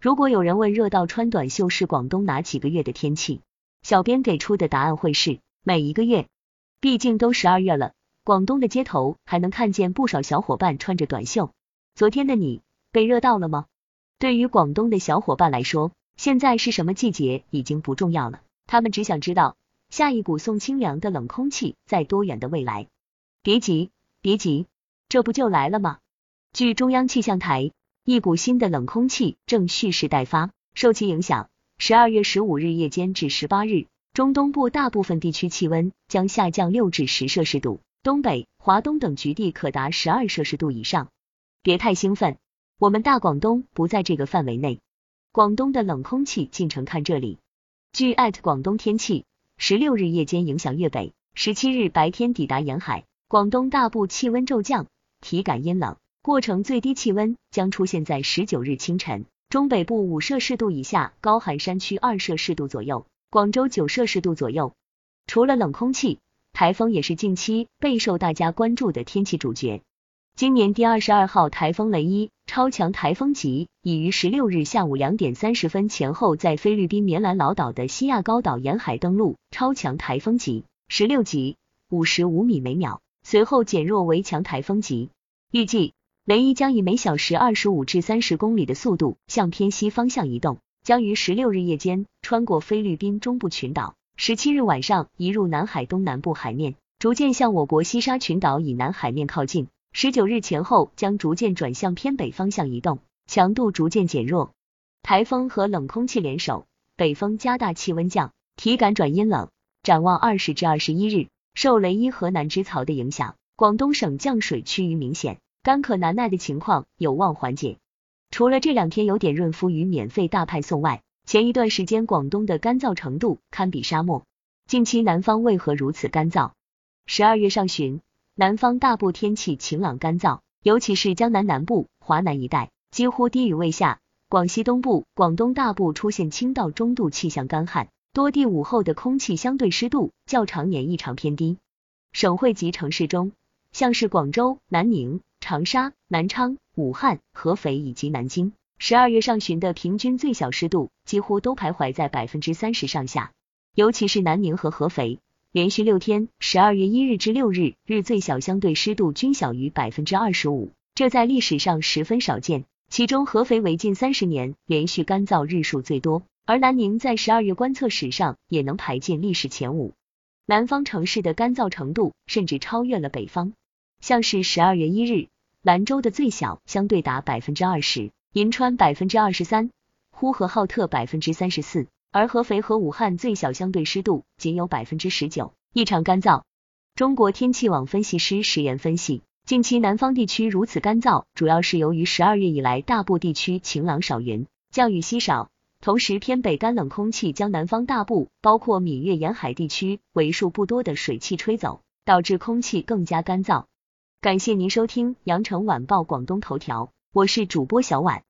如果有人问热到穿短袖是广东哪几个月的天气，小编给出的答案会是每一个月，毕竟都十二月了，广东的街头还能看见不少小伙伴穿着短袖。昨天的你被热到了吗？对于广东的小伙伴来说，现在是什么季节已经不重要了，他们只想知道下一股送清凉的冷空气在多远的未来。别急，别急，这不就来了吗？据中央气象台。一股新的冷空气正蓄势待发，受其影响，十二月十五日夜间至十八日，中东部大部分地区气温将下降六至十摄氏度，东北、华东等局地可达十二摄氏度以上。别太兴奋，我们大广东不在这个范围内。广东的冷空气进程看这里。据艾特广东天气，十六日夜间影响粤北，十七日白天抵达沿海，广东大部气温骤降，体感阴冷。过程最低气温将出现在十九日清晨，中北部五摄氏度以下，高寒山区二摄氏度左右，广州九摄氏度左右。除了冷空气，台风也是近期备受大家关注的天气主角。今年第二十二号台风雷伊超强台风级已于十六日下午两点三十分前后在菲律宾棉兰老岛的西亚高岛沿海登陆，超强台风级十六级，五十五米每秒，随后减弱为强台风级，预计。雷伊将以每小时二十五至三十公里的速度向偏西方向移动，将于十六日夜间穿过菲律宾中部群岛，十七日晚上移入南海东南部海面，逐渐向我国西沙群岛以南海面靠近。十九日前后将逐渐转向偏北方向移动，强度逐渐减弱。台风和冷空气联手，北风加大气温降，体感转阴冷。展望二十至二十一日，受雷伊河南支槽的影响，广东省降水趋于明显。干渴难耐的情况有望缓解。除了这两天有点润肤与免费大派送外，前一段时间广东的干燥程度堪比沙漠。近期南方为何如此干燥？十二月上旬，南方大部天气晴朗干燥，尤其是江南南部、华南一带几乎低雨未下。广西东部、广东大部出现轻到中度气象干旱，多地午后的空气相对湿度较常年异常偏低。省会级城市中，像是广州、南宁。长沙、南昌、武汉、合肥以及南京，十二月上旬的平均最小湿度几乎都徘徊在百分之三十上下，尤其是南宁和合肥，连续六天，十二月一日至六日日最小相对湿度均小于百分之二十五，这在历史上十分少见。其中合肥为近三十年连续干燥日数最多，而南宁在十二月观测史上也能排进历史前五。南方城市的干燥程度甚至超越了北方。像是十二月一日，兰州的最小相对达百分之二十，银川百分之二十三，呼和浩特百分之三十四，而合肥和武汉最小相对湿度仅有百分之十九，异常干燥。中国天气网分析师石岩分析，近期南方地区如此干燥，主要是由于十二月以来大部地区晴朗少云，降雨稀少，同时偏北干冷空气将南方大部，包括闽粤沿海地区为数不多的水汽吹走，导致空气更加干燥。感谢您收听羊城晚报广东头条，我是主播小婉。